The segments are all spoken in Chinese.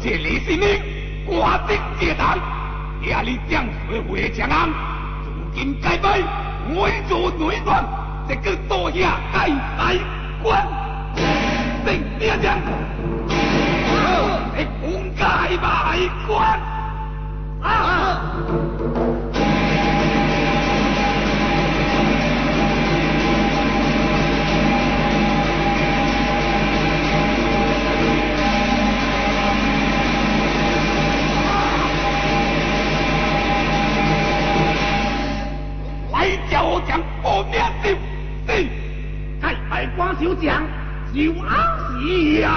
而且李世民挂职接堂，夜里将水回长安，如今该败，外做内乱，这个多下该来官，正爹娘，你本该拜官啊！就将就阿西呀！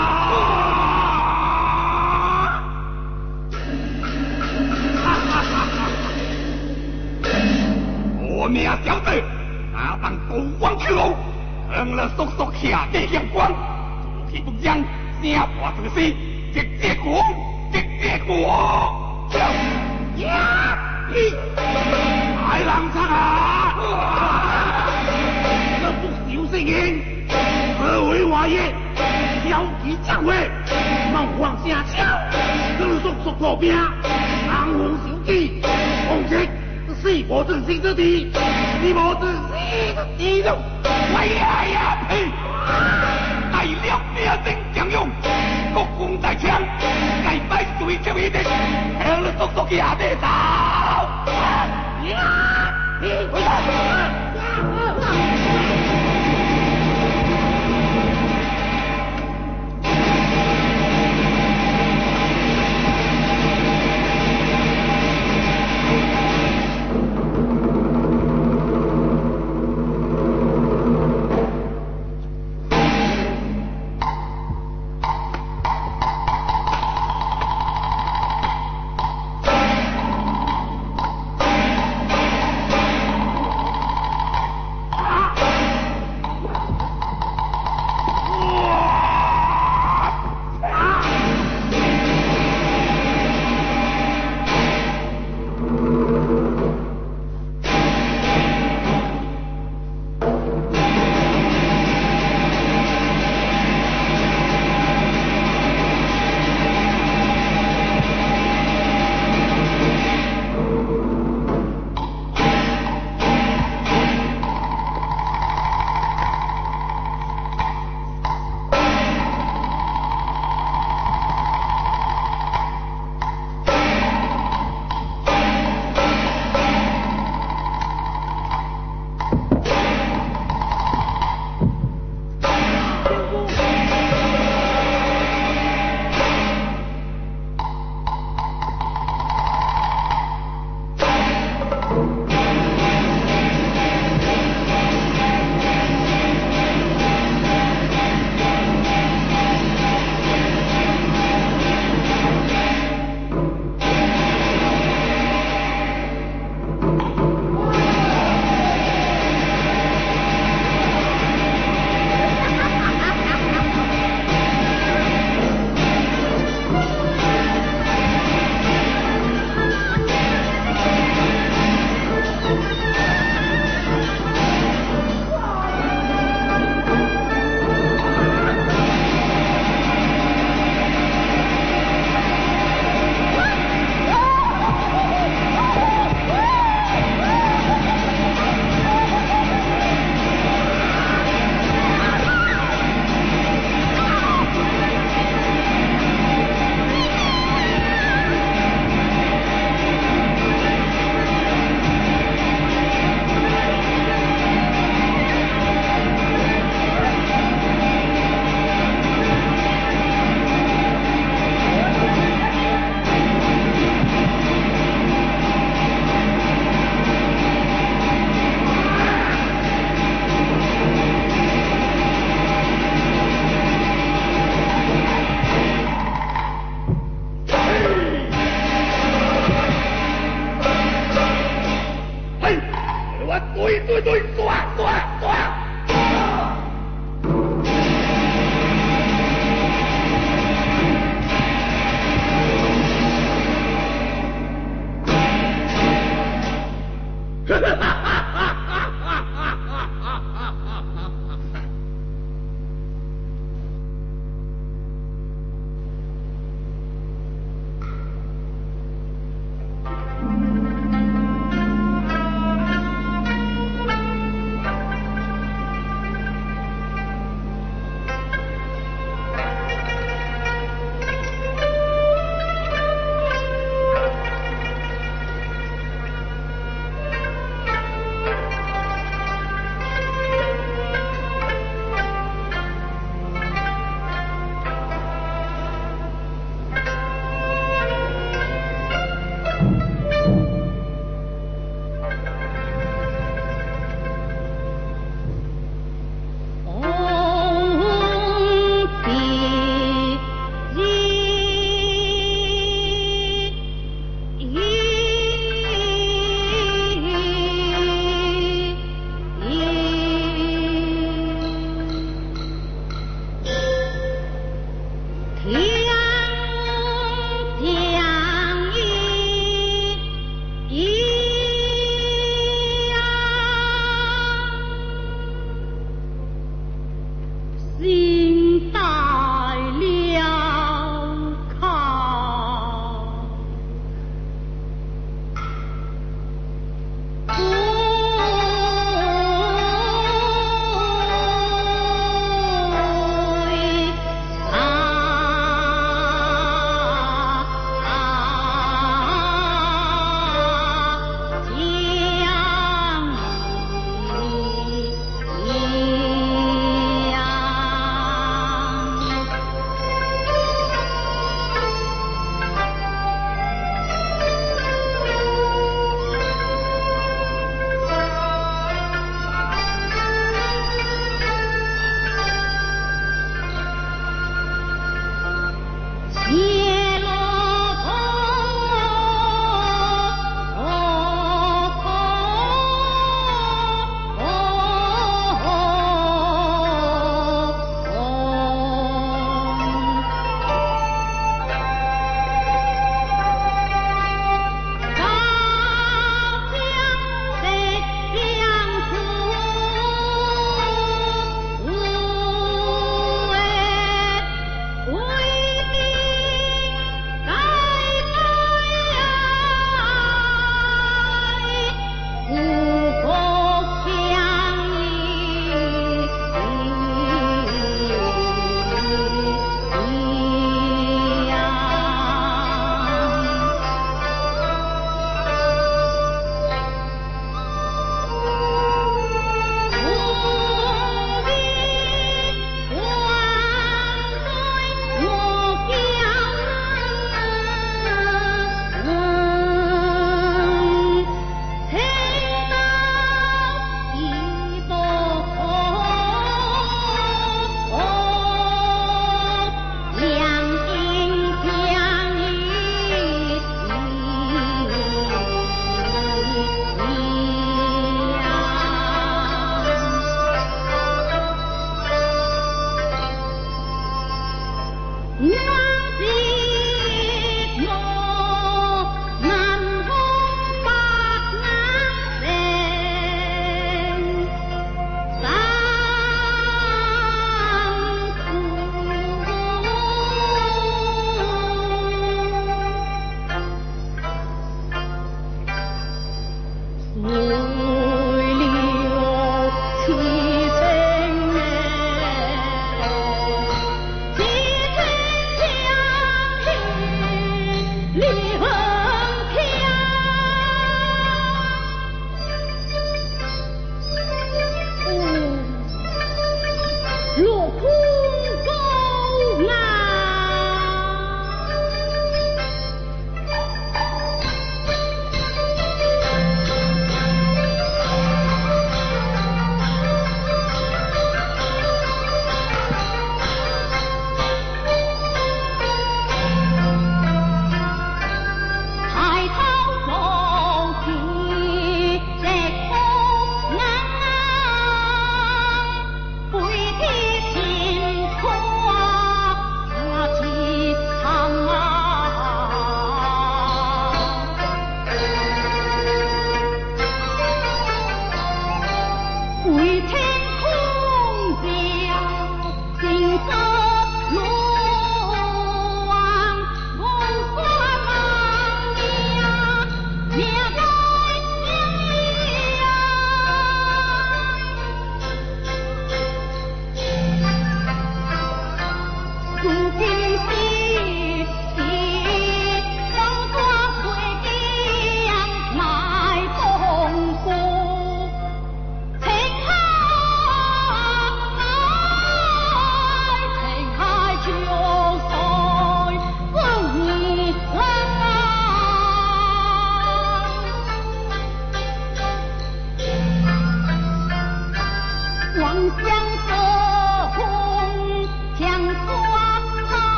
我命小子，哪当国王去路，成了叔叔下的阳光，做起不将，声破这个事，直接过，直接过。呀！海浪唱啊！这不小声音。各位王爷，小弟将会，冒皇下轿，各速速破兵，昂红小弟，红旗是四国正心之敌，你莫自私的敌人，哎呀呀呸！大了命令将用，国公在枪，该摆对着一定，向了速速下地走。呀！回来！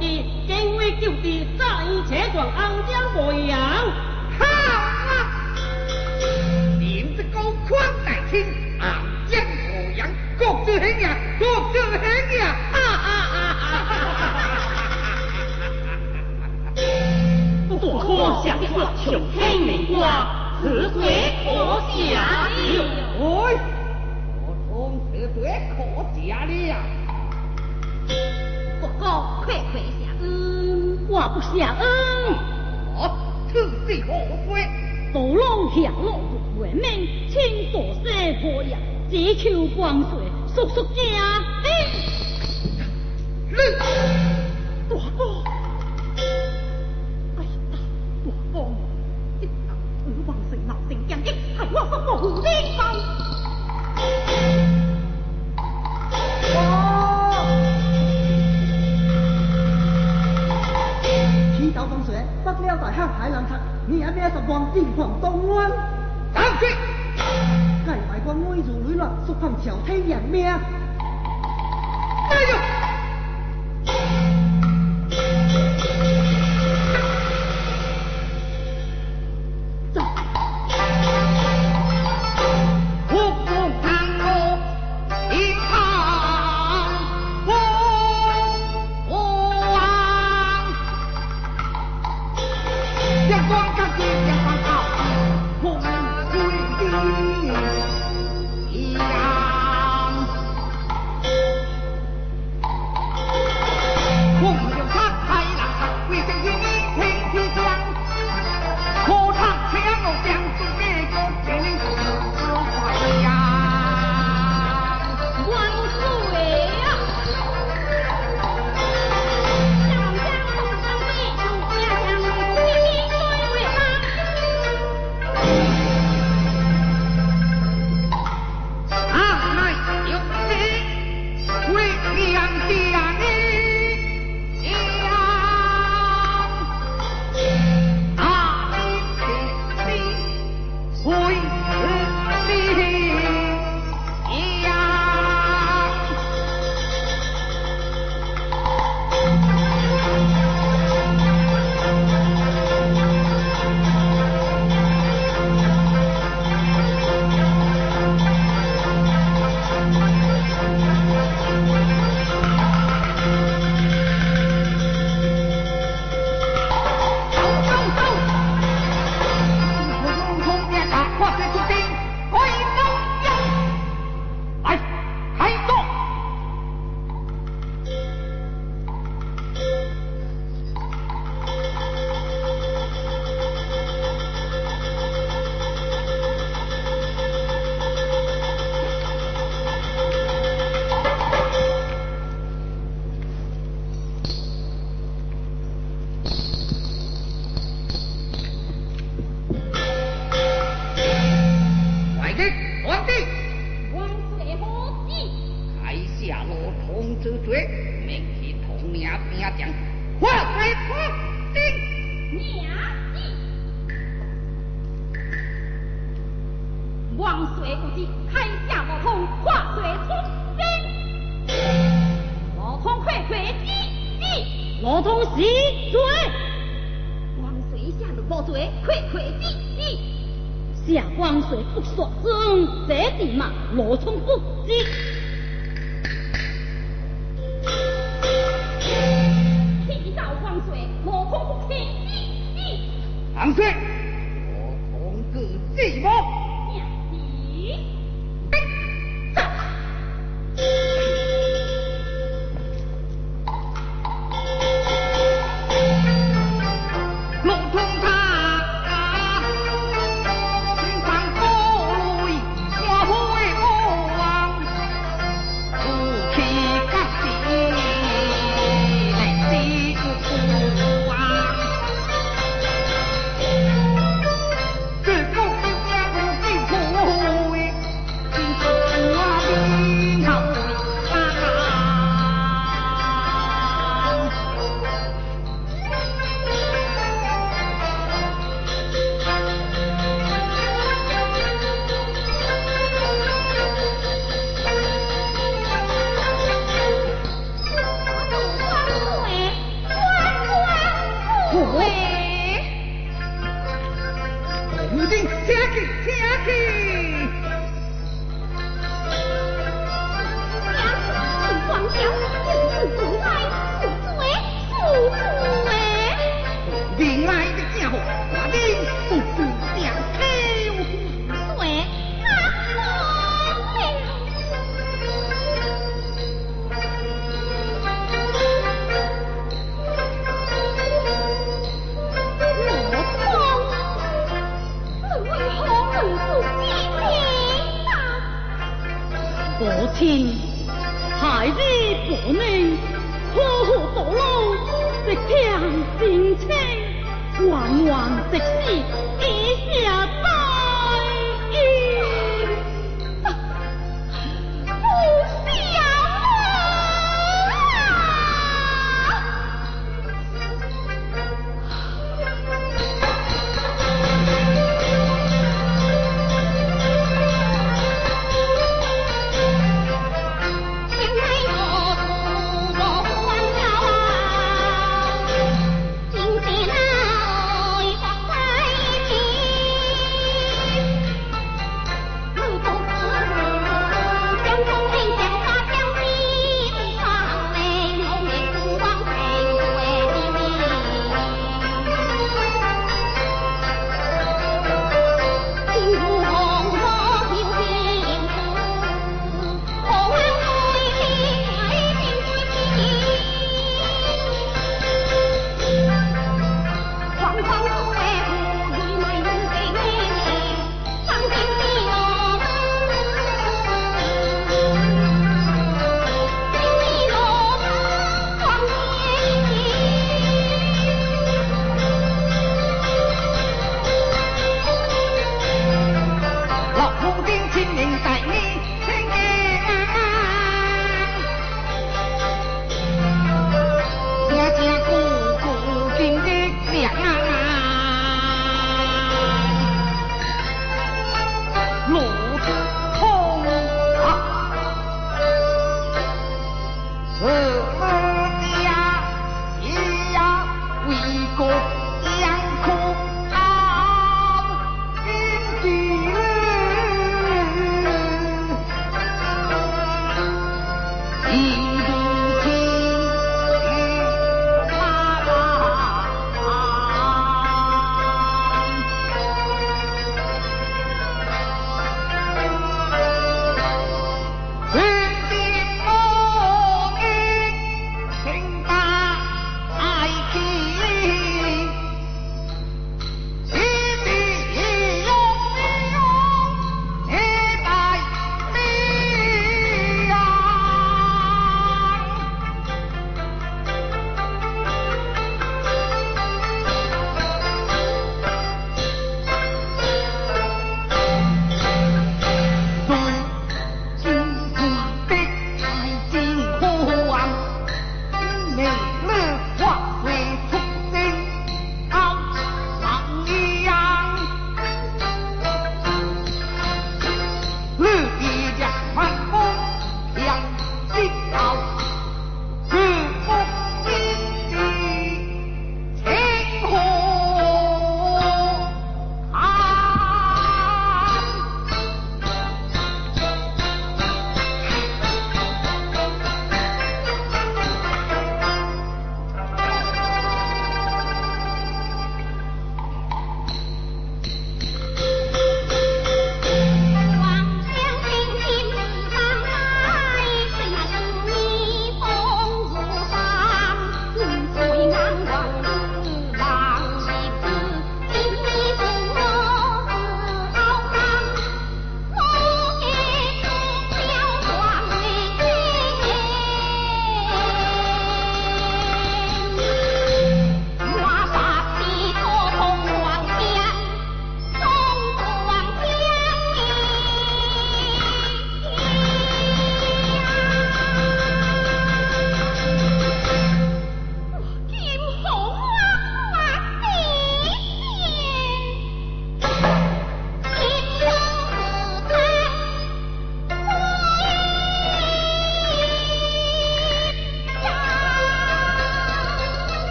的，跟我地的战切断安将模样。好啊，林子高宽带听安将模样，国之很呀，国之很呀，啊啊啊！不过可想说求天灵瓜，此水可下流。我从此不可下流。不过快快下，嗯，我不想，嗯，啊，此事何归？不龙降龙不还命，请大师保佑，只求光水速速加。光进捧东安。打去！改埋光威如雷乱，速放小天掩灭。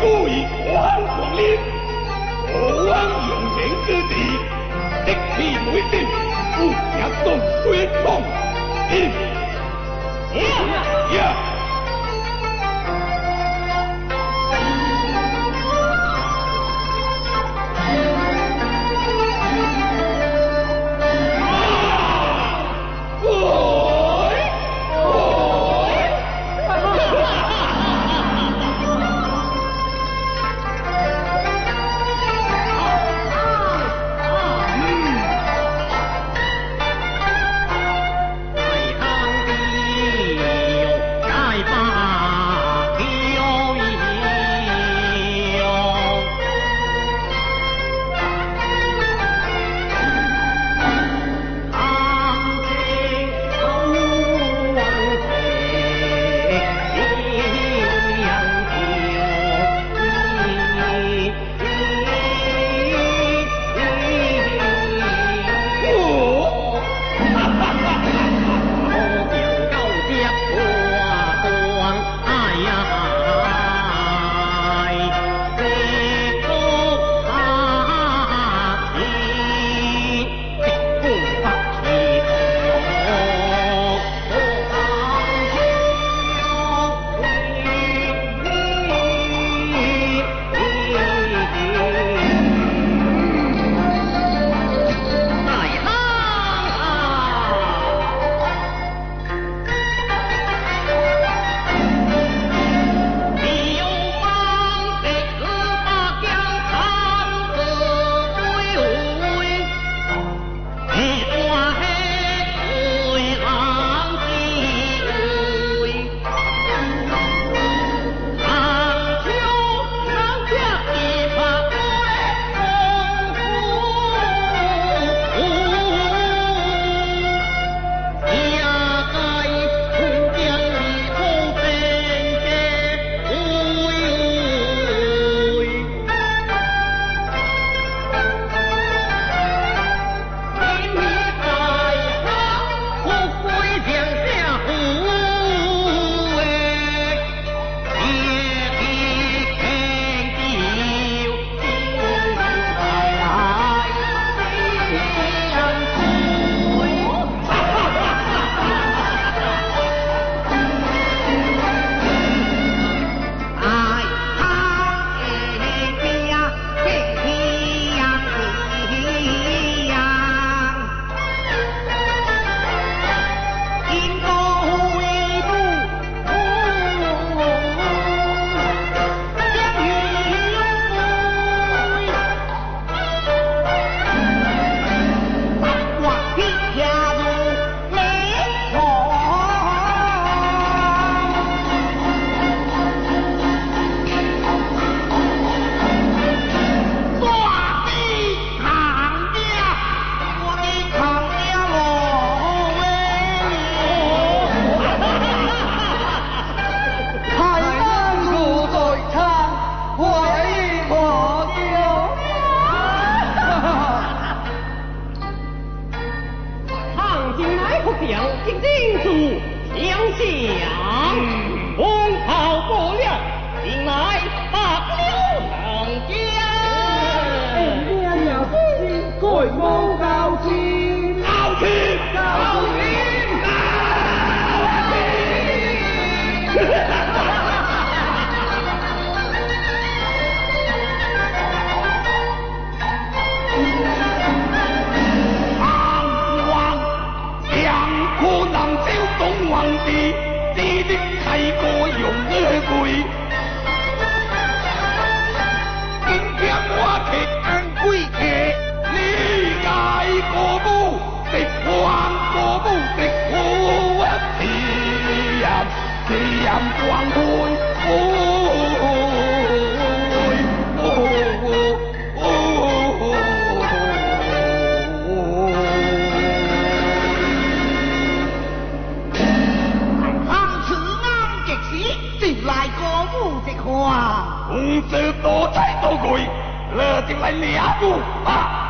故以国号亡灵国号永之地敌疲我进入夹攻最痛。一一一来，碰事刚及时，进来过午一看，工资多，菜多贵，那就来两碗啊！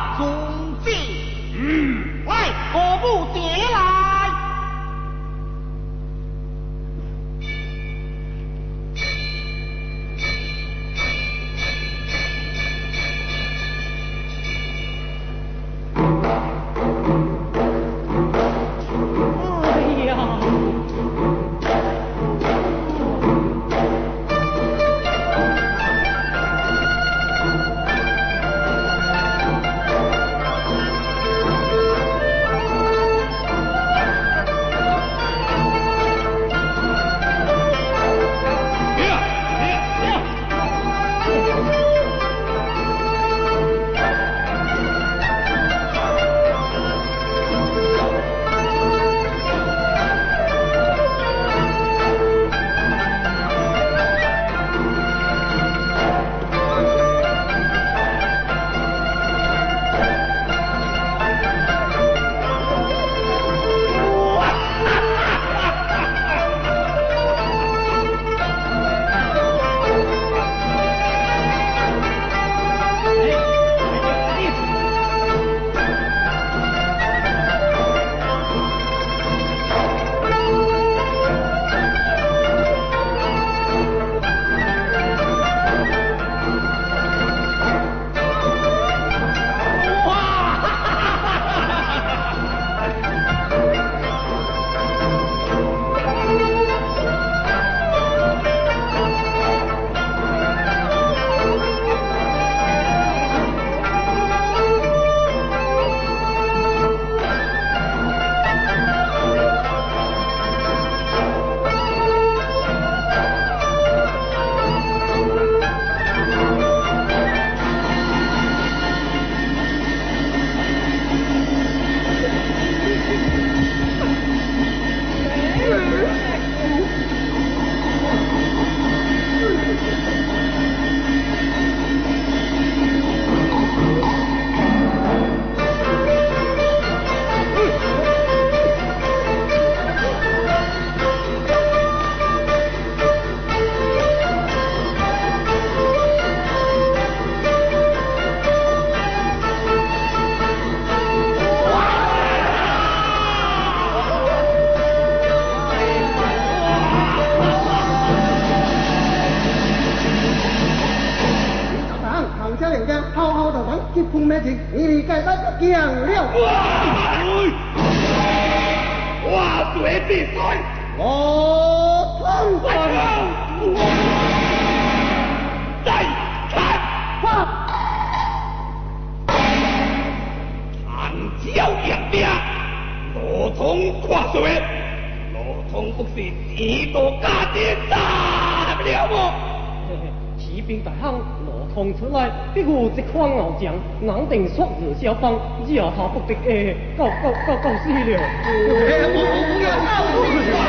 定说是小芳，日后不得诶，告告告告死了。哎，我我不要告死你啊！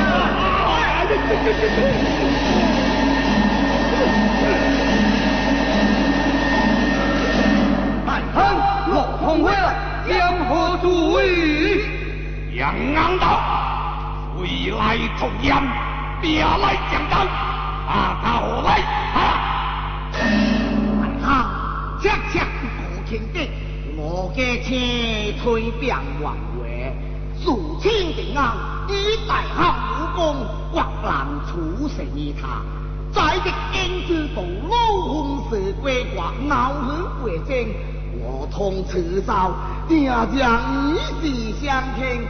哎呀，这这这这。但恨落红灰了，江河渡尾，杨安道，回来投江，别来江东。病患话，自清定安，以大侠武功，国难处死他。在的金枝洞，老红蛇归国，闹去鬼精，我同此招，定将以死相拼，